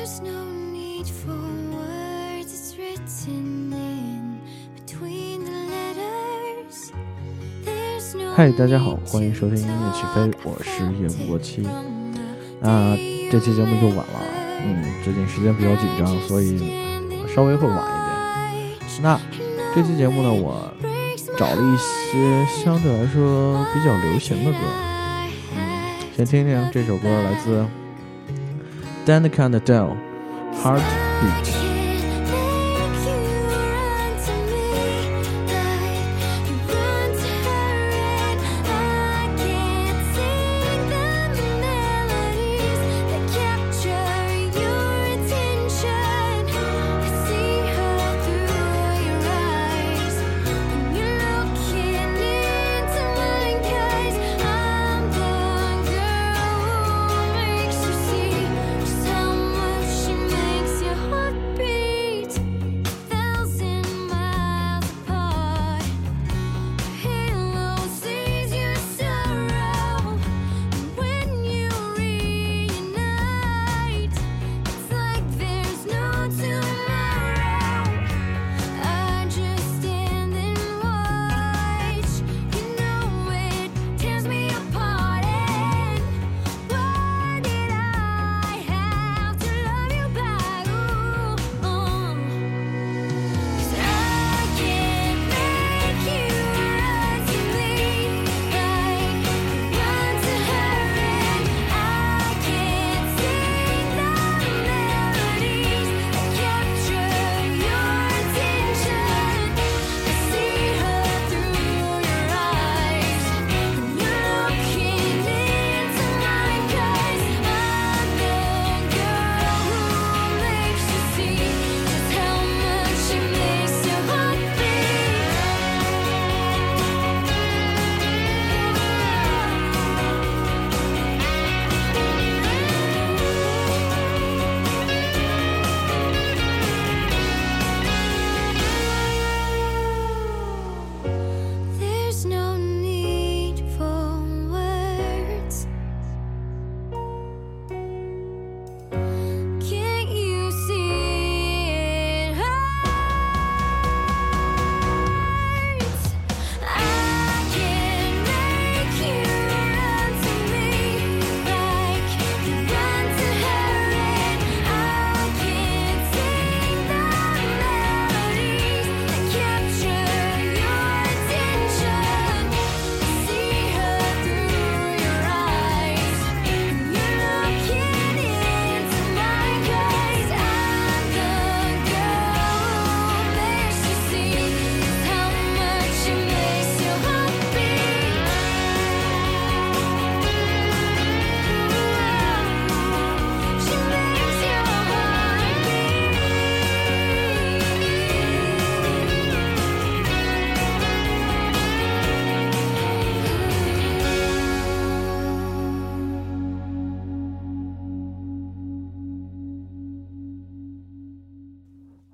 There's no need for words, it's written in between the letters. There's no 嗨，大家好，欢迎收听音乐起飞，我是夜不过期。那这期节目又晚了，嗯，最近时间比较紧张，所以稍微会晚一点。那这期节目呢，我找了一些相对来说比较流行的歌，嗯，先听听这首歌，来自 Danica Adele, Heartbeat.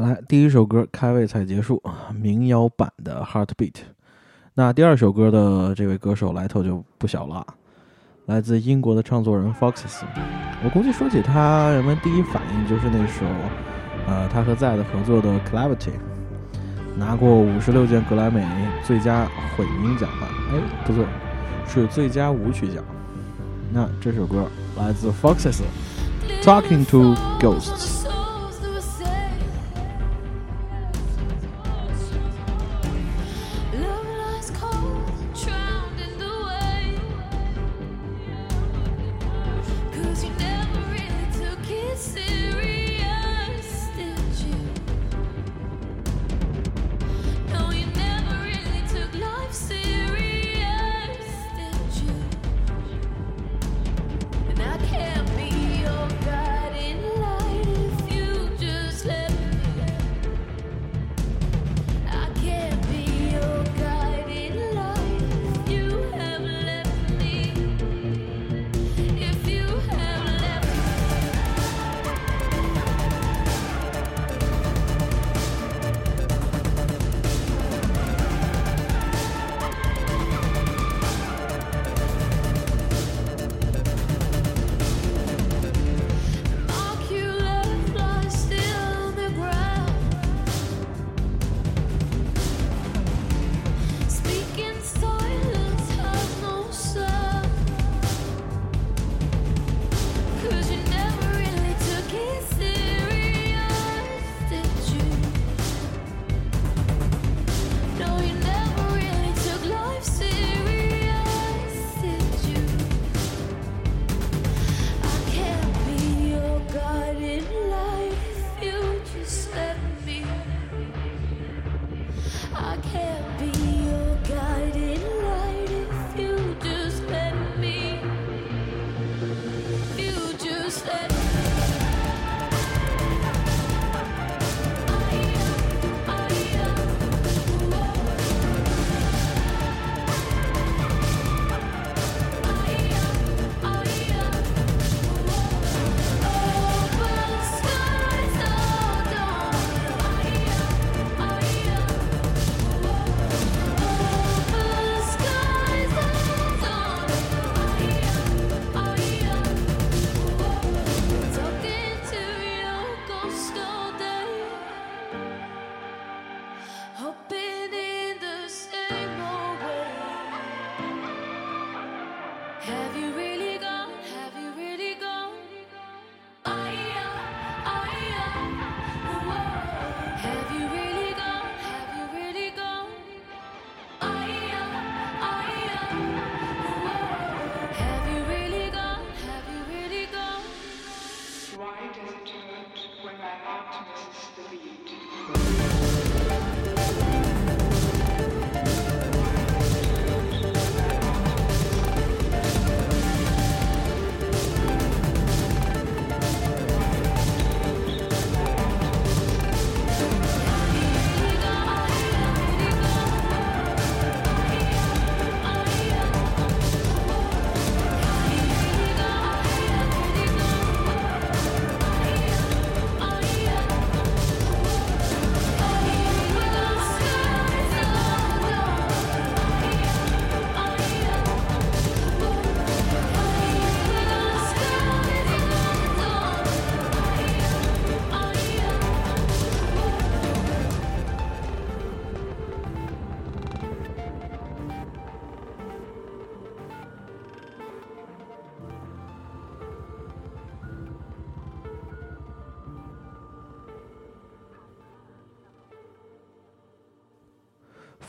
来，第一首歌开胃才结束，民谣版的《Heartbeat》。那第二首歌的这位歌手来头就不小了，来自英国的创作人 Foxes。我估计说起他，人们第一反应就是那首，呃，他和在的合作的《Clarity》，拿过五十六届格莱美最佳混音奖吧？哎，不对，是最佳舞曲奖。那这首歌来自 Foxes，《Talking to Ghosts》。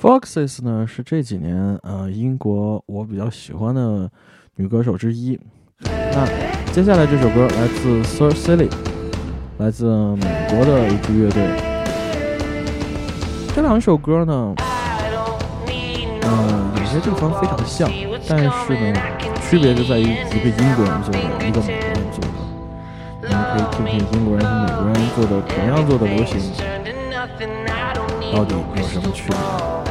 Foxes 呢是这几年呃英国我比较喜欢的女歌手之一。那接下来这首歌来自 Sir Silly，来自美国的一支乐队。这两首歌呢，嗯、有些地方非常像，但是呢，区别就在于一个英国人做的，一个美国人做的。我们可以听听英国人和美国人做的同样做的流行，到底有什么区别？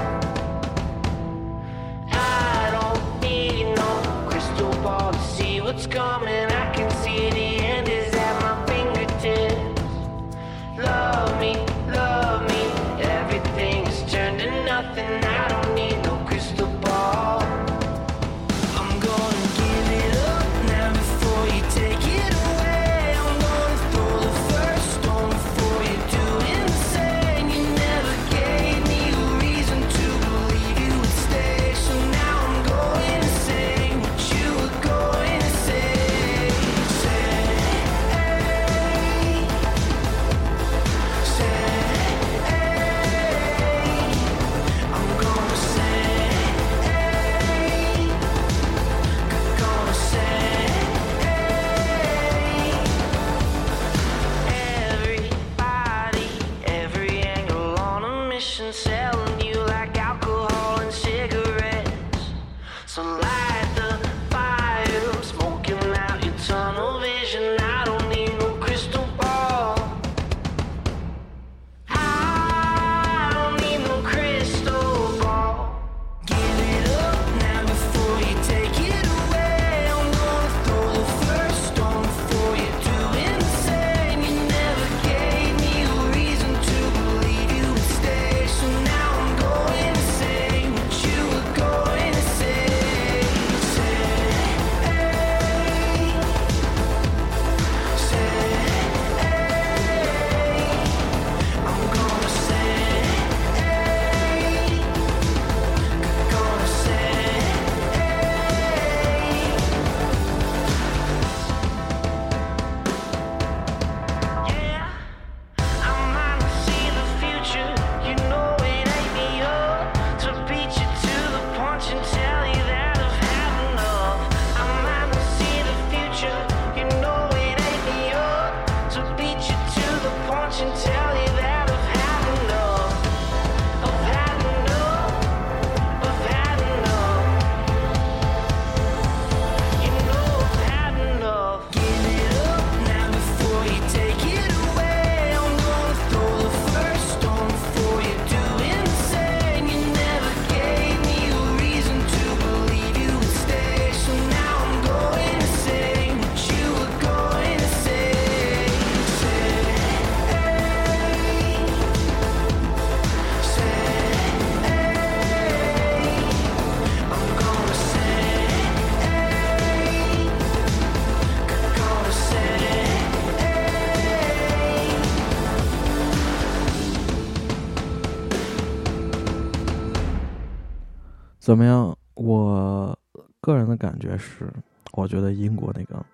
怎么样？我个人的感觉是，我觉得英国那个，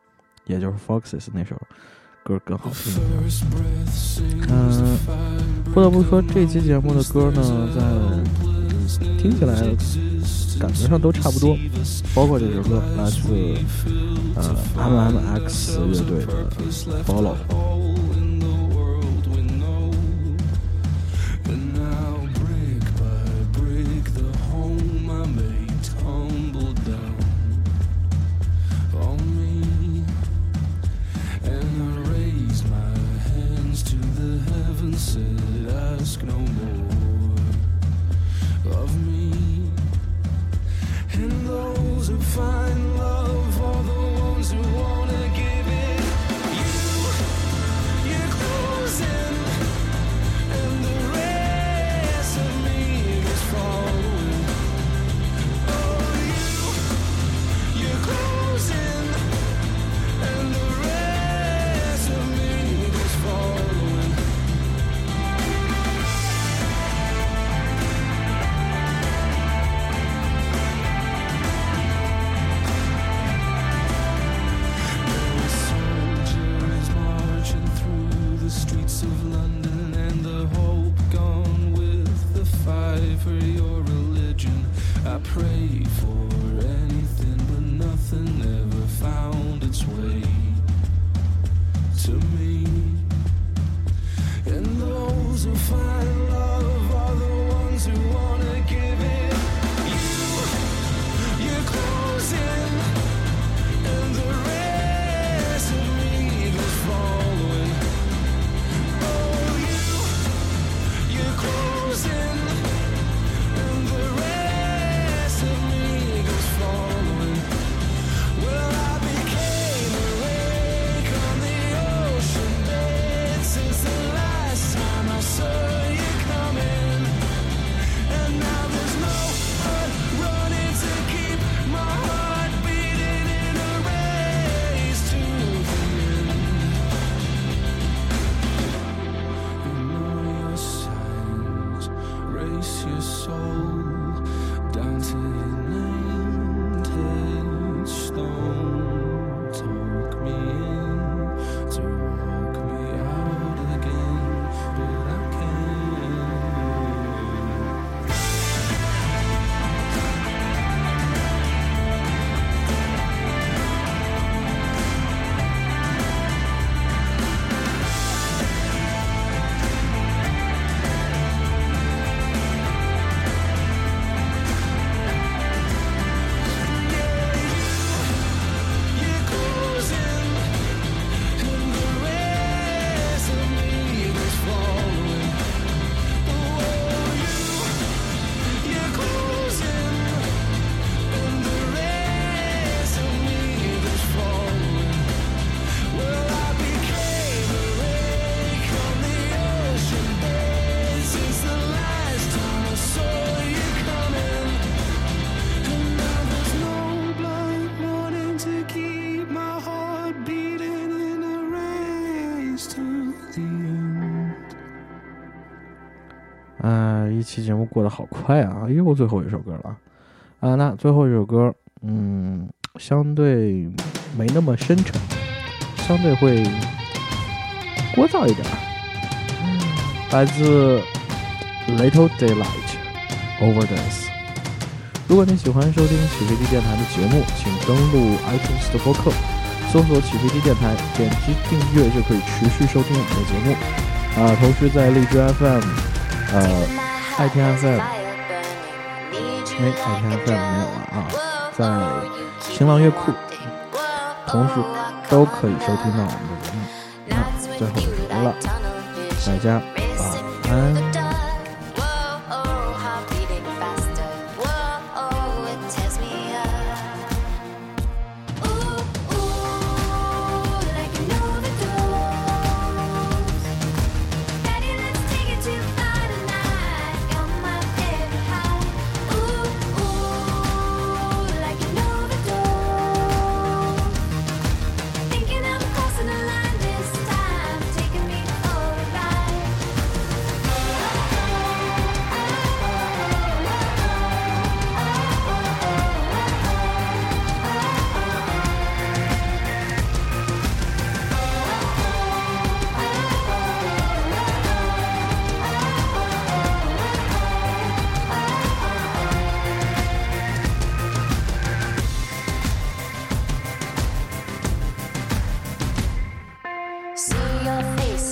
也就是 Foxes 那首歌更好听一点。嗯，不得不说，这期节目的歌呢，在听起来感觉上都差不多，包括这首歌来自呃 M M X 乐队的 Follow。啊，一期节目过得好快啊！又最后一首歌了啊！那最后一首歌，嗯，相对没那么深沉，相对会聒噪一点儿，来自 Little Daylight Overdose。如果你喜欢收听起飞地电台的节目，请登录 iTunes 的播客，搜索起飞地电台，点击订阅就可以持续收听我们的节目。啊，同时在荔枝 FM、呃爱听 FM，哎，爱听 FM 没有了啊，在新浪乐库，同时都可以收听到我们的节目。那最后一首歌了，大家晚安。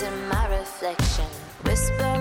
in my reflection. Whisper.